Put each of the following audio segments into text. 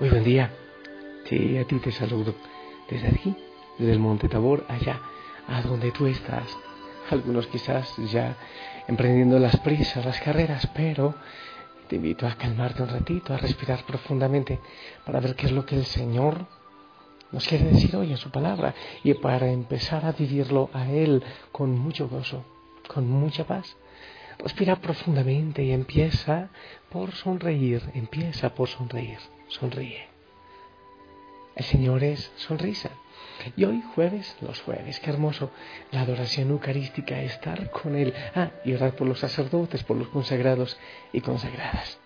Muy buen día. Sí, a ti te saludo desde aquí, desde el Monte Tabor, allá, a donde tú estás. Algunos quizás ya emprendiendo las prisas, las carreras, pero te invito a calmarte un ratito, a respirar profundamente para ver qué es lo que el Señor nos quiere decir hoy en su palabra y para empezar a vivirlo a Él con mucho gozo, con mucha paz. Respira profundamente y empieza por sonreír, empieza por sonreír sonríe. El Señor es sonrisa. Y hoy jueves, los jueves, qué hermoso, la adoración eucarística, estar con Él. Ah, y orar por los sacerdotes, por los consagrados y consagradas.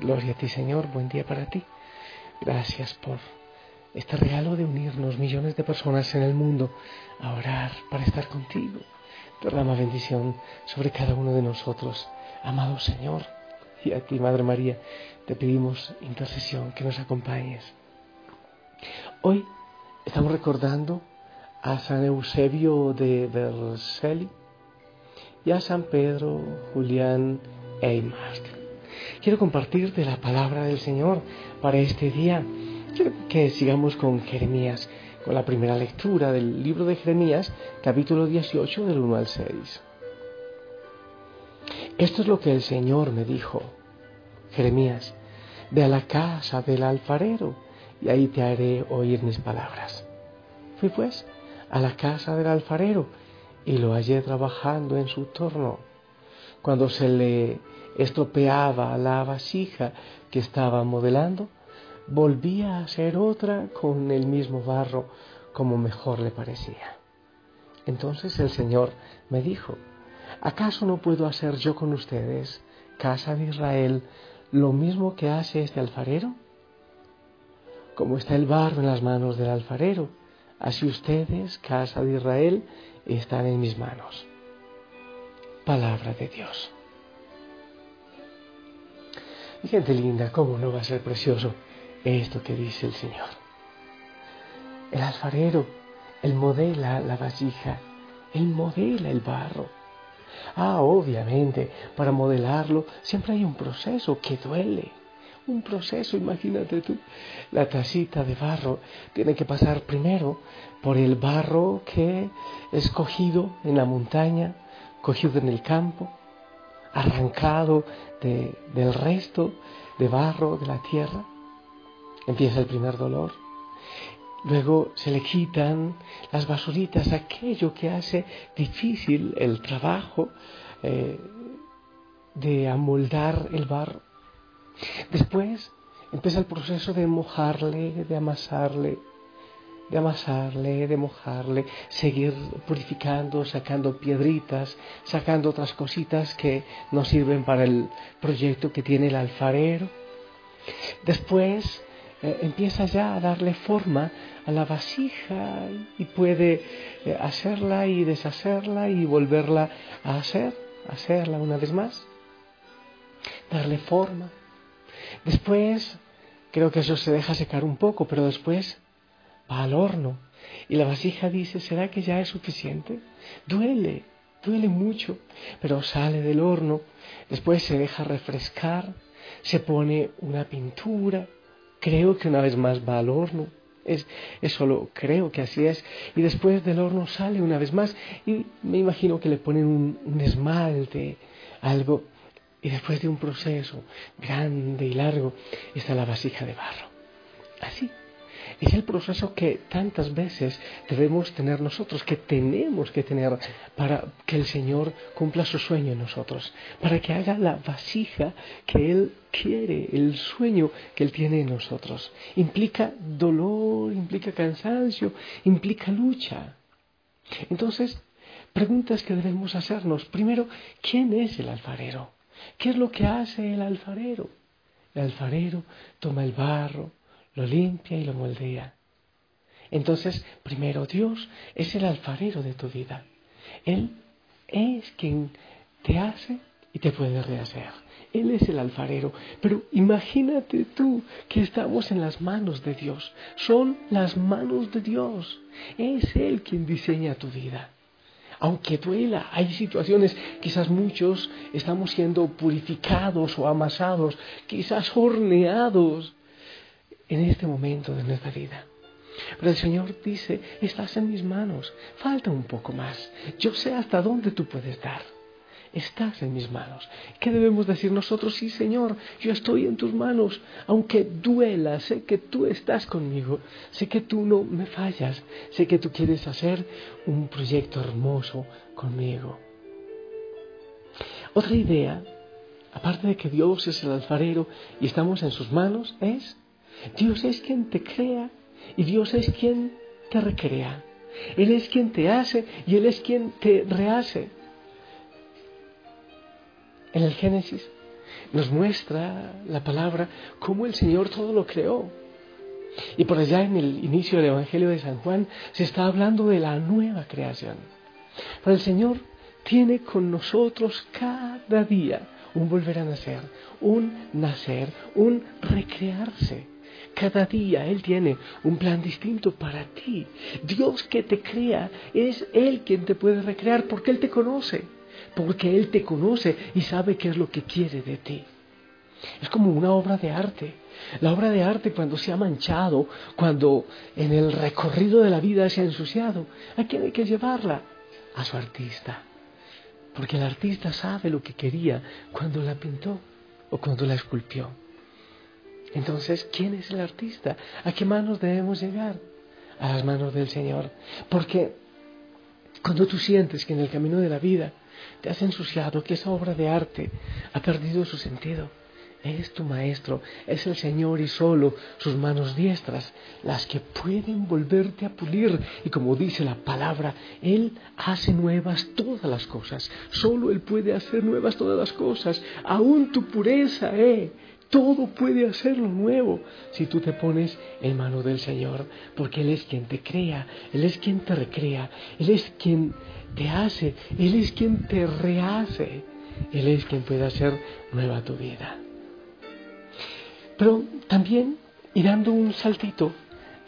Gloria a ti, Señor, buen día para ti. Gracias por este regalo de unirnos millones de personas en el mundo a orar para estar contigo. Derrama bendición sobre cada uno de nosotros, amado Señor. Y a ti, Madre María, te pedimos intercesión, que nos acompañes. Hoy estamos recordando a San Eusebio de Vercelli y a San Pedro Julián Eymart. Quiero compartirte la palabra del Señor para este día. Quiero que sigamos con Jeremías, con la primera lectura del libro de Jeremías, capítulo 18, del 1 al 6. Esto es lo que el Señor me dijo. Jeremías, ve a la casa del alfarero y ahí te haré oír mis palabras. Fui pues a la casa del alfarero y lo hallé trabajando en su torno. Cuando se le estropeaba la vasija que estaba modelando, volvía a hacer otra con el mismo barro como mejor le parecía. Entonces el Señor me dijo, ¿acaso no puedo hacer yo con ustedes, casa de Israel, lo mismo que hace este alfarero? Como está el barro en las manos del alfarero, así ustedes, casa de Israel, están en mis manos. Palabra de Dios. Y gente linda, ¿cómo no va a ser precioso esto que dice el Señor? El alfarero, él modela la vasija, él modela el barro Ah, obviamente, para modelarlo siempre hay un proceso que duele. Un proceso, imagínate tú. La tacita de barro tiene que pasar primero por el barro que es cogido en la montaña, cogido en el campo, arrancado del resto de barro de la tierra. Empieza el primer dolor. Luego se le quitan las basuritas, aquello que hace difícil el trabajo eh, de amoldar el barro. Después empieza el proceso de mojarle, de amasarle, de amasarle, de mojarle, seguir purificando, sacando piedritas, sacando otras cositas que no sirven para el proyecto que tiene el alfarero. Después eh, empieza ya a darle forma a la vasija y puede eh, hacerla y deshacerla y volverla a hacer, hacerla una vez más, darle forma. Después, creo que eso se deja secar un poco, pero después va al horno y la vasija dice, ¿será que ya es suficiente? Duele, duele mucho, pero sale del horno, después se deja refrescar, se pone una pintura, creo que una vez más va al horno Es, solo creo que así es. Y después del horno sale una vez más y me imagino que le ponen un esmalte, algo. Y después de un proceso grande y largo está la vasija de barro. Así es el proceso que tantas veces debemos tener nosotros, que tenemos que tener para que el Señor cumpla su sueño en nosotros, para que haga la vasija que Él quiere, el sueño que Él tiene en nosotros. Implica dolor, implica cansancio, implica lucha. Entonces, preguntas que debemos hacernos. Primero, ¿quién es el alfarero? ¿Qué es lo que hace el alfarero? El alfarero toma el barro, lo limpia y lo moldea. Entonces, primero Dios es el alfarero de tu vida. Él es quien te hace y te puede rehacer. Él es el alfarero. Pero imagínate tú que estamos en las manos de Dios. Son las manos de Dios. Es Él quien diseña tu vida. Aunque duela, hay situaciones, quizás muchos estamos siendo purificados o amasados, quizás horneados en este momento de nuestra vida. Pero el Señor dice, estás en mis manos, falta un poco más. Yo sé hasta dónde tú puedes dar. Estás en mis manos. ¿Qué debemos decir nosotros? Sí, Señor, yo estoy en tus manos. Aunque duela, sé que tú estás conmigo. Sé que tú no me fallas. Sé que tú quieres hacer un proyecto hermoso conmigo. Otra idea, aparte de que Dios es el alfarero y estamos en sus manos, es Dios es quien te crea y Dios es quien te recrea. Él es quien te hace y Él es quien te rehace. En el Génesis nos muestra la palabra cómo el Señor todo lo creó. Y por allá en el inicio del Evangelio de San Juan se está hablando de la nueva creación. Pero el Señor tiene con nosotros cada día un volver a nacer, un nacer, un recrearse. Cada día Él tiene un plan distinto para ti. Dios que te crea es Él quien te puede recrear porque Él te conoce. Porque Él te conoce y sabe qué es lo que quiere de ti. Es como una obra de arte. La obra de arte cuando se ha manchado, cuando en el recorrido de la vida se ha ensuciado, ¿a quién hay que llevarla? A su artista. Porque el artista sabe lo que quería cuando la pintó o cuando la esculpió. Entonces, ¿quién es el artista? ¿A qué manos debemos llegar? A las manos del Señor. Porque cuando tú sientes que en el camino de la vida te has ensuciado, que esa obra de arte ha perdido su sentido, es tu maestro, es el Señor y solo sus manos diestras las que pueden volverte a pulir. Y como dice la palabra, Él hace nuevas todas las cosas. Solo Él puede hacer nuevas todas las cosas. Aún tu pureza, eh, todo puede hacerlo nuevo si tú te pones en mano del Señor, porque Él es quien te crea, Él es quien te recrea, Él es quien te hace, Él es quien te rehace, Él es quien puede hacer nueva tu vida. Pero también, y dando un saltito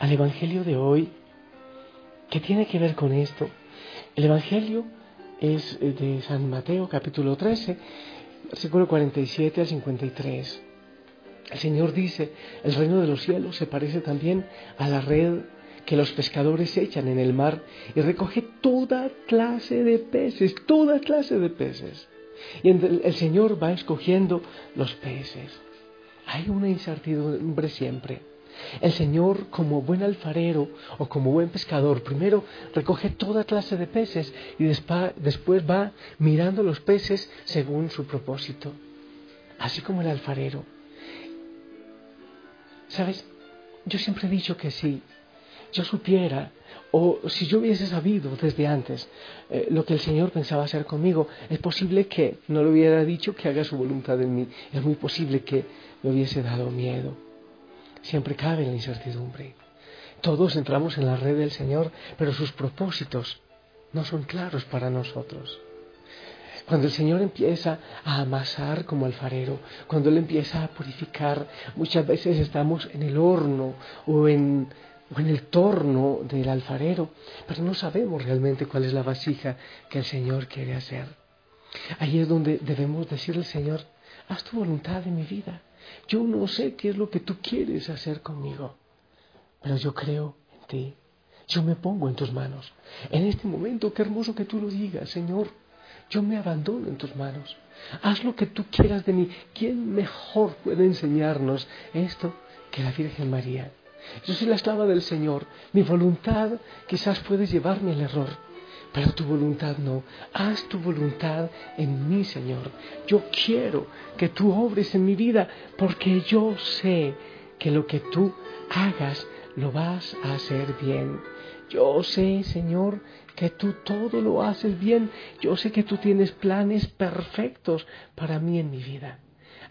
al Evangelio de hoy, que tiene que ver con esto, el Evangelio es de San Mateo capítulo 13, versículo 47 al 53. El Señor dice, el reino de los cielos se parece también a la red que los pescadores echan en el mar y recoge toda clase de peces, toda clase de peces. Y el Señor va escogiendo los peces. Hay una incertidumbre siempre. El Señor, como buen alfarero o como buen pescador, primero recoge toda clase de peces y después va mirando los peces según su propósito. Así como el alfarero ¿Sabes? Yo siempre he dicho que si yo supiera o si yo hubiese sabido desde antes eh, lo que el Señor pensaba hacer conmigo, es posible que no le hubiera dicho que haga su voluntad en mí. Es muy posible que me hubiese dado miedo. Siempre cabe la incertidumbre. Todos entramos en la red del Señor, pero sus propósitos no son claros para nosotros. Cuando el Señor empieza a amasar como alfarero, cuando Él empieza a purificar, muchas veces estamos en el horno o en, o en el torno del alfarero, pero no sabemos realmente cuál es la vasija que el Señor quiere hacer. Ahí es donde debemos decirle al Señor, haz tu voluntad en mi vida. Yo no sé qué es lo que tú quieres hacer conmigo, pero yo creo en ti. Yo me pongo en tus manos. En este momento, qué hermoso que tú lo digas, Señor. Yo me abandono en tus manos. Haz lo que tú quieras de mí. ¿Quién mejor puede enseñarnos esto que la Virgen María? Yo soy la esclava del Señor. Mi voluntad quizás puede llevarme al error, pero tu voluntad no. Haz tu voluntad en mí, Señor. Yo quiero que tú obres en mi vida porque yo sé que lo que tú hagas lo vas a hacer bien. Yo sé, Señor, que tú todo lo haces bien. Yo sé que tú tienes planes perfectos para mí en mi vida.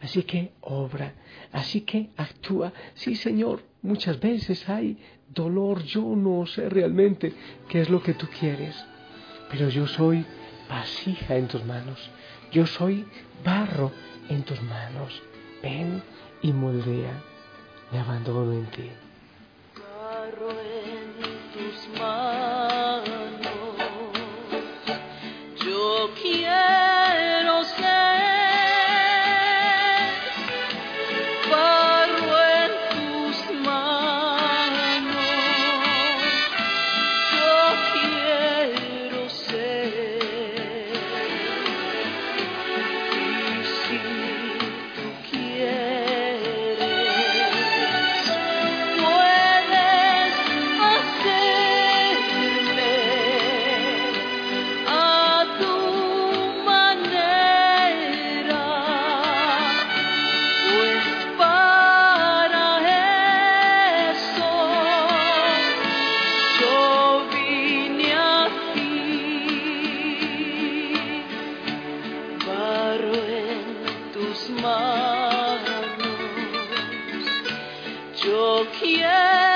Así que obra, así que actúa. Sí, Señor, muchas veces hay dolor. Yo no sé realmente qué es lo que tú quieres, pero yo soy vasija en tus manos. Yo soy barro en tus manos. Ven y moldea. Me abandono en ti. tus manos. Yo quiero.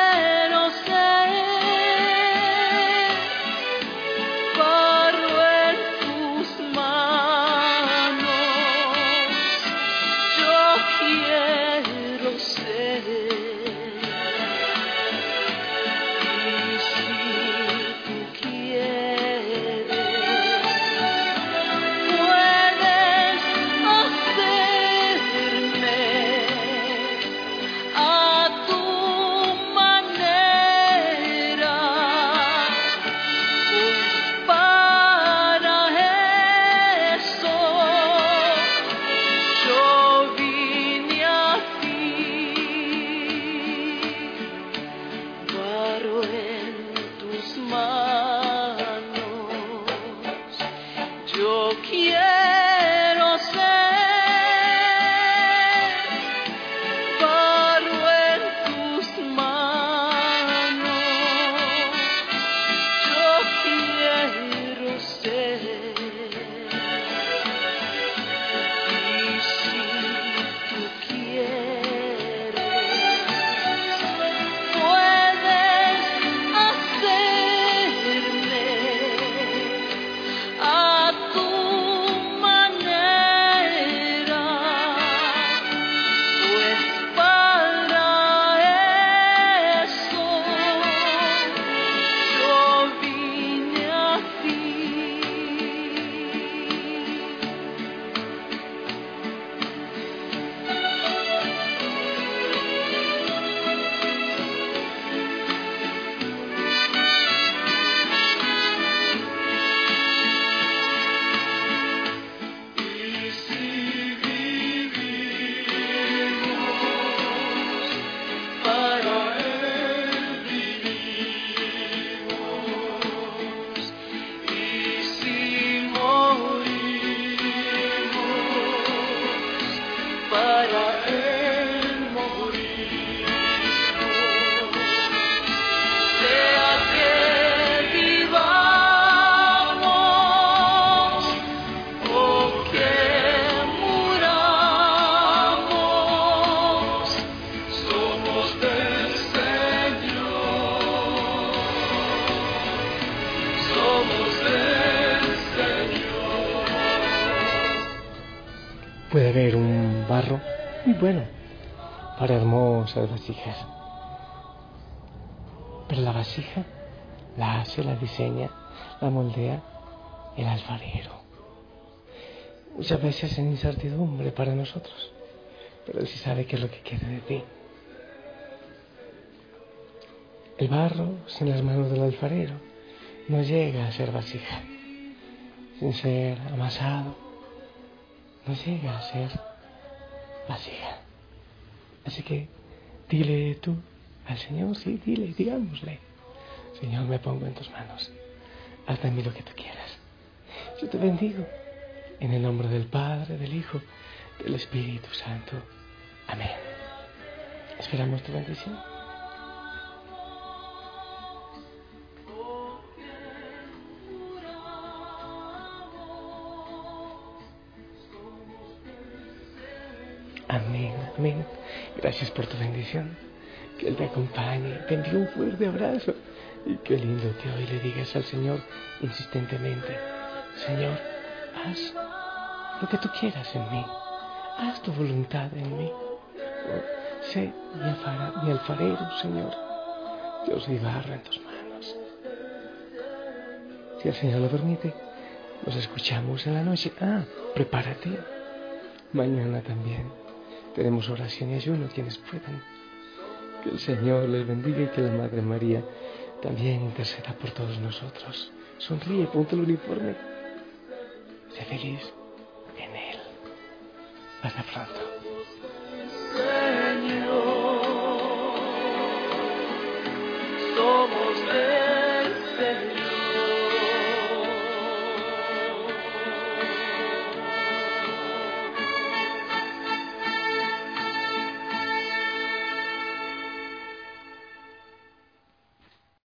Puede haber un barro muy bueno para hermosas vasijas. Pero la vasija la hace, la diseña, la moldea el alfarero. Muchas veces en incertidumbre para nosotros, pero Él sí sabe qué es lo que quiere de ti. El barro sin las manos del alfarero no llega a ser vasija. Sin ser amasado, no llega a ser vasija. Así que dile tú al Señor, sí, dile, digámosle. Señor, me pongo en tus manos. Haz de mí lo que tú quieras. Yo te bendigo. En el nombre del Padre, del Hijo, del Espíritu Santo. Amén. Esperamos tu bendición. Amén, amén. Gracias por tu bendición. Que Él te acompañe. Te envío un fuerte abrazo. Y qué lindo que hoy le digas al Señor insistentemente, Señor, haz lo que tú quieras en mí. Haz tu voluntad en mí. sé mi, alfarero, Señor. Yo soy barro en tus manos. Si el Señor lo permite, nos escuchamos en la noche. Ah, prepárate. Mañana también tenemos oración y ayuno quienes puedan. Que el Señor les bendiga y que la Madre María también interceda por todos nosotros. Sonríe, ponte el uniforme. Sé feliz en Él. Hasta pronto.